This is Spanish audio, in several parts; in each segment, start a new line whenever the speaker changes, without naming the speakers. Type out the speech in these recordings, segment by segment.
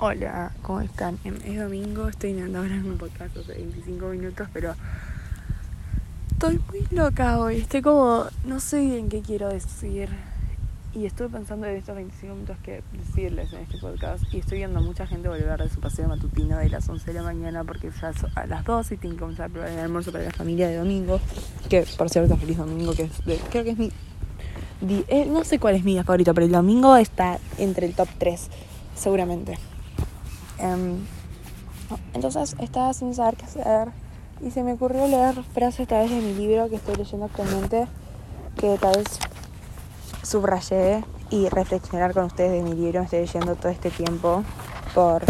Hola, ¿cómo están? Em, Es domingo, estoy intentando grabar un podcast hace 25 minutos, pero estoy muy loca hoy. Estoy como, no sé bien qué quiero decir. Y estuve pensando en estos 25 minutos que decirles en este podcast. Y estoy viendo a mucha gente volver de su paseo matutino de las 11 de la mañana porque ya a las 12 y tienen que comenzar a preparar el almuerzo para la familia de domingo. Que por cierto, feliz domingo, que es de- creo que es mi. eh, no sé cuál es mi día favorito, pero el domingo está entre el top 3, seguramente. Em, entonces estaba sin saber qué hacer y se me ocurrió leer frases tal vez de mi libro que estoy leyendo actualmente, que tal vez subrayé y reflexionar con ustedes de mi libro. Estoy leyendo todo este tiempo por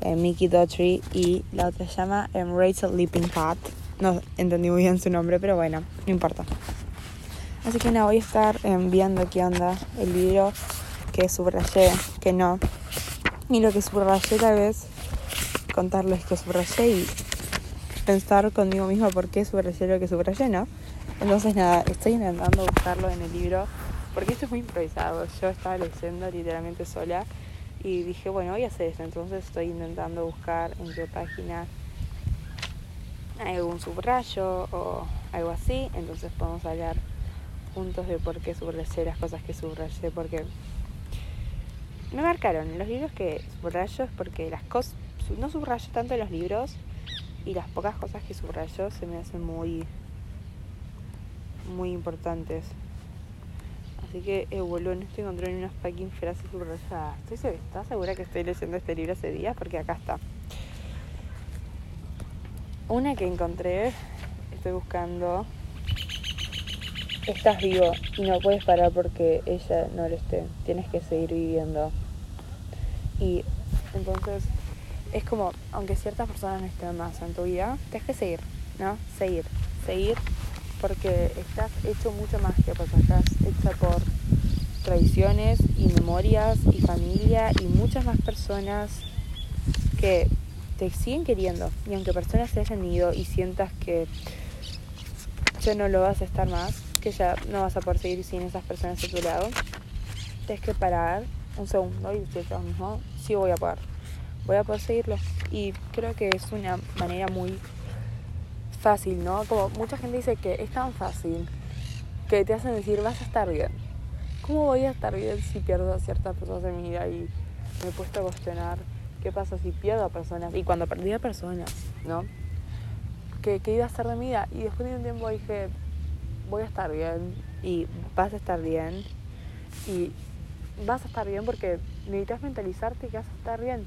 eh, Mickey Daughtry y la otra se llama em, Rachel Lippincott. No entendí muy bien su nombre, pero bueno, no importa. Así que nada, voy a estar em, viendo qué onda el libro que subrayé, que no. Y lo que subrayé tal vez contarles que subrayé y pensar conmigo misma por qué subrayé lo que subrayé, ¿no? Entonces nada, estoy intentando buscarlo en el libro porque esto es muy improvisado. Yo estaba leyendo literalmente sola y dije, bueno, voy a hacer esto. Entonces estoy intentando buscar en qué página hay algún subrayo o algo así. Entonces podemos hablar juntos de por qué subrayé las cosas que subrayé porque me marcaron los libros que subrayo es porque las cosas no subrayo tanto los libros y las pocas cosas que subrayo se me hacen muy muy importantes así que eh, boludo no estoy encontrando unas fucking frases subrayadas estoy ¿estás segura que estoy leyendo este libro hace días? porque acá está una que encontré estoy buscando estás vivo y no puedes parar porque ella no lo esté. Tienes que seguir viviendo. Y entonces es como, aunque ciertas personas no estén más en tu vida, tienes que seguir, ¿no? Seguir, seguir porque estás hecho mucho más que pues estás hecha por tradiciones y memorias y familia y muchas más personas que te siguen queriendo. Y aunque personas se hayan ido y sientas que ya no lo vas a estar más, que ya no vas a poder seguir sin esas personas a tu lado, tienes que parar un segundo y decirte a vos mismo, sí voy a poder, voy a poder seguirlo. Y creo que es una manera muy fácil, ¿no? Como mucha gente dice que es tan fácil que te hacen decir, vas a estar bien. ¿Cómo voy a estar bien si pierdo a ciertas personas en mi vida? Y me he puesto a cuestionar qué pasa si pierdo a personas. Y cuando perdí a personas, ¿no? ¿Qué, qué iba a hacer de mi vida? Y después de un tiempo dije, voy a estar bien y vas a estar bien y vas a estar bien porque necesitas mentalizarte que vas a estar bien.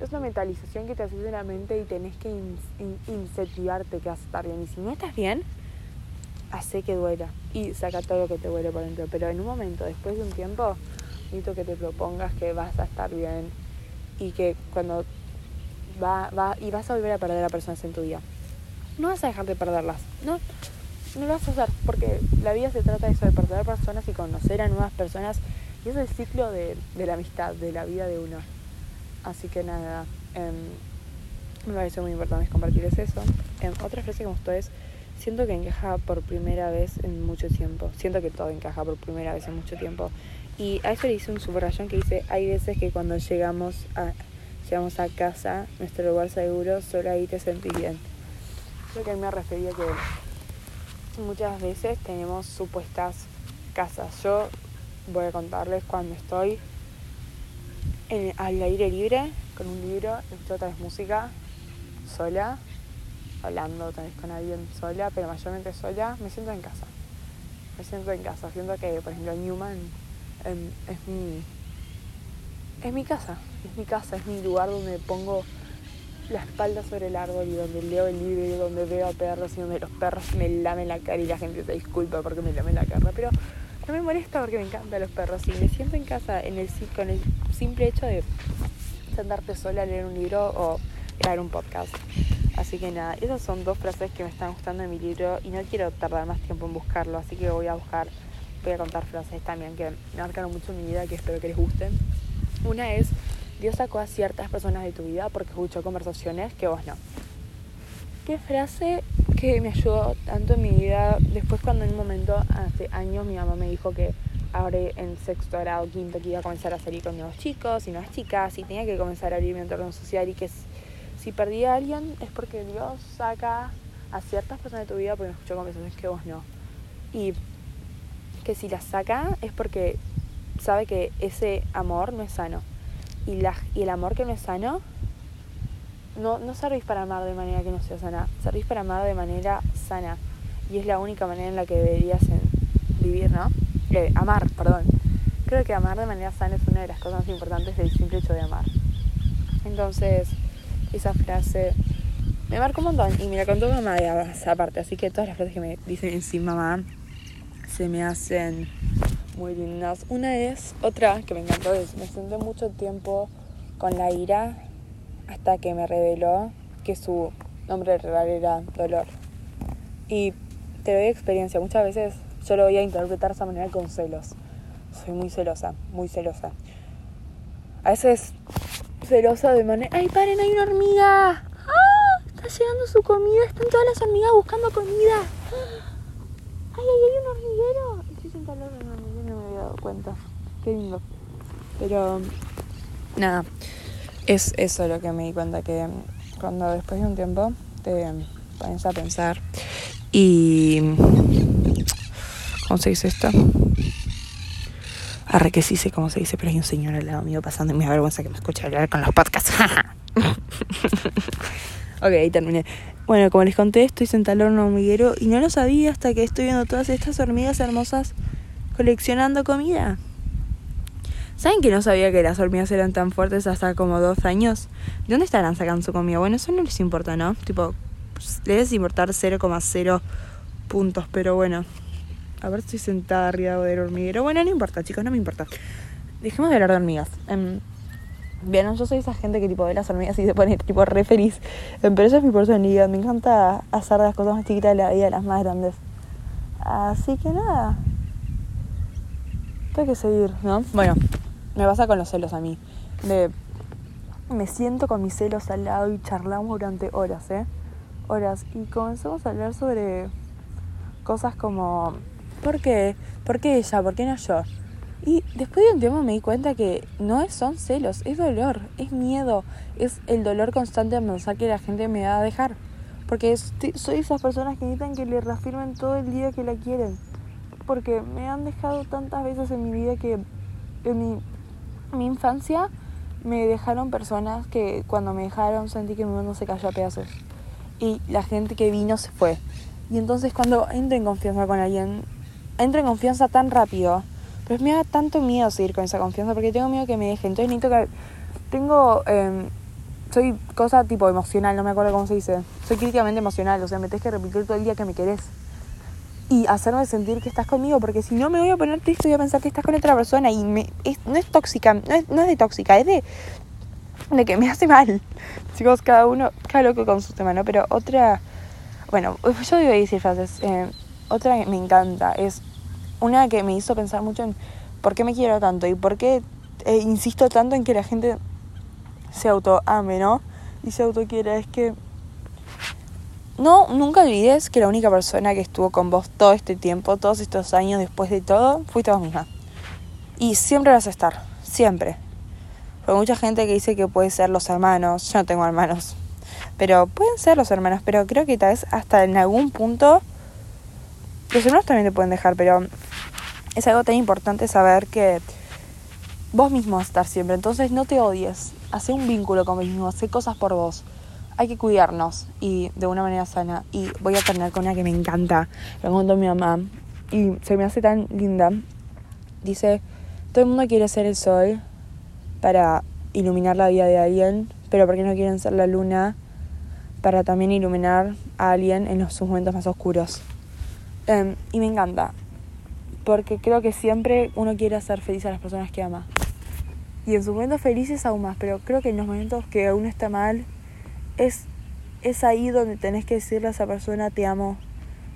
Es una mentalización que te haces en la mente y tenés que in- in- incentivarte que vas a estar bien. Y si no estás bien, hace que duela y saca todo lo que te duele por dentro. Pero en un momento, después de un tiempo, necesito que te propongas que vas a estar bien y que cuando va, va y vas a volver a perder a personas en tu vida. No vas a dejar de perderlas. No, no lo vas a hacer porque la vida se trata de eso, de perder personas y conocer a nuevas personas. Es el ciclo de, de la amistad, de la vida de uno. Así que nada, em, me pareció muy importante compartirles eso. Em, otra frase que me gustó es, siento que encaja por primera vez en mucho tiempo. Siento que todo encaja por primera vez en mucho tiempo. Y a eso le hice un subrayón que dice, hay veces que cuando llegamos a, llegamos a casa, nuestro lugar seguro, solo ahí te sentís bien. Creo que me refería que muchas veces tenemos supuestas casas. Yo voy a contarles cuando estoy en- al aire libre con un libro, escucho tal vez música sola, hablando tal vez con alguien sola, pero mayormente sola, me siento en casa. Me siento en casa. Siento que, por ejemplo, Newman em, es mi es mi casa, es mi casa, es mi lugar donde pongo la espalda sobre el árbol y donde leo el libro y donde veo a perros y donde los perros me lamen la cara y la gente se disculpa porque me lamen la cara, pero no me molesta porque me encantan los perros y me siento en casa en el, con el simple hecho de sentarte sola a leer un libro o grabar un podcast. Así que nada, esas son dos frases que me están gustando en mi libro y no quiero tardar más tiempo en buscarlo, así que voy a buscar, voy a contar frases también que marcaron mucho mi vida que espero que les gusten. Una es, Dios sacó a ciertas personas de tu vida porque escuchó conversaciones que vos no. Qué frase que me ayudó tanto en mi vida. Después cuando en un momento, hace años, mi mamá me dijo que ahora en sexto grado, quinto, que iba a comenzar a salir con nuevos chicos y nuevas chicas y tenía que comenzar a abrir mi entorno social y que si perdí a alguien es porque Dios saca a ciertas personas de tu vida porque me escuchó conversaciones que vos no. Y que si las saca es porque sabe que ese amor no es sano. Y, la, y el amor que no es sano, no, no servís para amar de manera que no sea sana, servís para amar de manera sana. Y es la única manera en la que deberías vivir, ¿no? Eh, amar, perdón. Creo que amar de manera sana es una de las cosas más importantes del simple hecho de amar. Entonces, esa frase me marcó un montón y me la contó mamá de aparte, así que todas las frases que me dicen sí mamá se me hacen muy lindas. Una es, otra que me encantó es, me senté mucho tiempo con la ira hasta que me reveló que su nombre real era dolor. Y te doy experiencia, muchas veces yo lo voy a interpretar de esa manera con celos. Soy muy celosa, muy celosa. A veces celosa de manera... ¡Ay, paren, hay una hormiga! ¡Ah! Está llegando su comida, están todas las hormigas buscando comida. ¡Ay, ay, hay un hormiguero! Estoy sentada en un hormiguero no me había dado cuenta. Qué lindo. Pero, nada, es eso lo que me di cuenta, que cuando después de un tiempo te pones a pensar y ¿Cómo se dice esto? Arre que sí sé cómo se dice, pero hay un señor al lado mío pasando y me da vergüenza que me escuche hablar con los podcasts. ok, ahí terminé. Bueno, como les conté, estoy sentada en un hormiguero y no lo sabía hasta que estoy viendo todas estas hormigas hermosas coleccionando comida. ¿Saben que no sabía que las hormigas eran tan fuertes hasta como dos años? ¿De dónde estarán sacando su comida? Bueno, eso no les importa, ¿no? Tipo, pues, les importar 0,0 puntos, pero bueno. A ver, estoy sentada arriba del hormiguero. Bueno, no importa, chicos, no me importa. Dejemos de hablar de hormigas. Em, bien, yo soy esa gente que tipo ve las hormigas y se pone tipo re feliz. Em, pero eso es mi personalidad. Me encanta hacer las cosas más chiquitas de la vida las más grandes. Así que nada. Tengo que seguir, ¿no? Bueno, me pasa con los celos a mí. Me, me siento con mis celos al lado y charlamos durante horas, ¿eh? Horas. Y comenzamos a hablar sobre cosas como ¿Por qué? ¿Por qué ella? ¿Por qué no yo? Y después de un tiempo me di cuenta que no son celos, es dolor, es miedo, es el dolor constante de pensar que la gente me va a dejar. Porque soy esas personas que necesitan que le reafirmen todo el día que la quieren. Porque me han dejado tantas veces en mi vida que en mi, mi infancia me dejaron personas que cuando me dejaron sentí que mi mundo se cayó a pedazos. Y la gente que vino se fue. Y entonces cuando entro en confianza con alguien, entro en confianza tan rápido. Pero me da tanto miedo seguir con esa confianza porque tengo miedo que me deje. Entonces necesito que... Tengo... Eh, soy cosa tipo emocional, no me acuerdo cómo se dice. Soy críticamente emocional, o sea, me tenés que repetir todo el día que me querés. Y hacerme sentir que estás conmigo, porque si no me voy a poner triste voy a pensar que estás con otra persona y me, no es tóxica, no es, no es de tóxica, es de, de que me hace mal. Chicos, cada uno, cada loco con su tema, ¿no? Pero otra, bueno, yo a decir frases. Eh, otra que me encanta es una que me hizo pensar mucho en por qué me quiero tanto y por qué eh, insisto tanto en que la gente se autoame, ¿no? Y se autoquiera. Es que no, nunca olvides que la única persona que estuvo con vos todo este tiempo, todos estos años después de todo, fuiste vos misma. Y siempre vas a estar, siempre. Porque mucha gente que dice que puede ser los hermanos, yo no tengo hermanos, pero pueden ser los hermanos, pero creo que tal vez hasta en algún punto los hermanos también te pueden dejar, pero es algo tan importante saber que vos mismo vas a estar siempre. Entonces no te odies. Hace un vínculo con vos mismo. Hace cosas por vos. Hay que cuidarnos y de una manera sana. Y voy a terminar con una que me encanta. Lo contó mi mamá. Y se me hace tan linda. Dice, todo el mundo quiere ser el sol para iluminar la vida de alguien. Pero ¿por qué no quieren ser la luna para también iluminar a alguien en los, sus momentos más oscuros? Em, y me encanta, porque creo que siempre uno quiere hacer feliz a las personas que ama. Y en sus momentos felices aún más, pero creo que en los momentos que uno está mal, es, es ahí donde tenés que decirle a esa persona, te amo,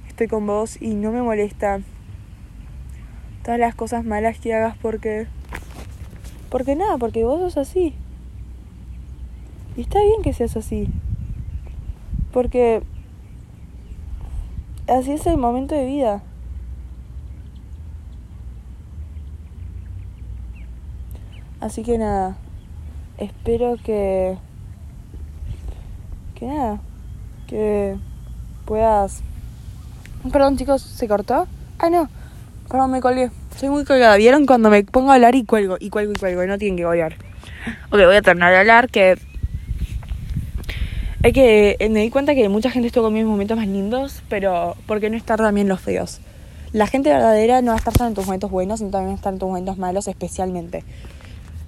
estoy con vos y no me molesta todas las cosas malas que hagas porque... Porque nada, porque vos sos así. Y está bien que seas así. Porque así es el momento de vida. Así que nada, espero que... Que nada, que puedas... Perdón chicos, ¿se cortó? Ah, no, perdón, me colgué. Soy muy colgada. ¿Vieron cuando me pongo a hablar y cuelgo? Y cuelgo y cuelgo, y no tienen que colgar. Ok, voy a terminar de hablar que... Es que me di cuenta que mucha gente estuvo con mis momentos más lindos, pero ¿por qué no estar también los feos? La gente verdadera no va a estar solo en tus momentos buenos, sino también va a estar en tus momentos malos especialmente.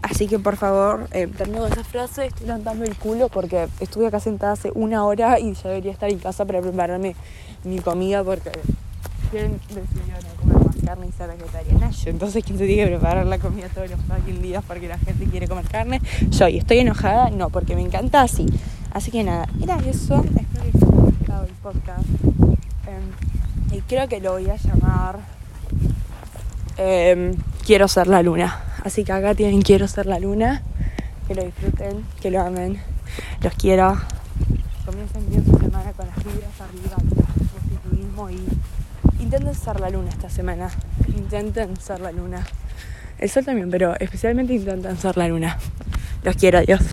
Así que por favor, eh, termino esa frase, estoy levantando el culo porque estuve acá sentada hace una hora y ya debería estar en casa para prepararme mi comida porque quieren decidió no comer más carne y ser vegetariana. Yo, entonces, ¿quién se tiene que preparar la comida todos los fucking días porque la gente quiere comer carne? Yo, y estoy enojada, no, porque me encanta así. Así que nada, era eso. Espero que haya gustado el podcast. Eh, y creo que lo voy a llamar eh, Quiero ser la luna. Así que acá tienen Quiero ser la luna. Que lo disfruten, que lo amen. Los quiero. Comiencen bien su semana con las vibras arriba, positivismo y intenten ser la luna esta semana. Intenten ser la luna. El sol también, pero especialmente intenten ser la luna. Los quiero, adiós.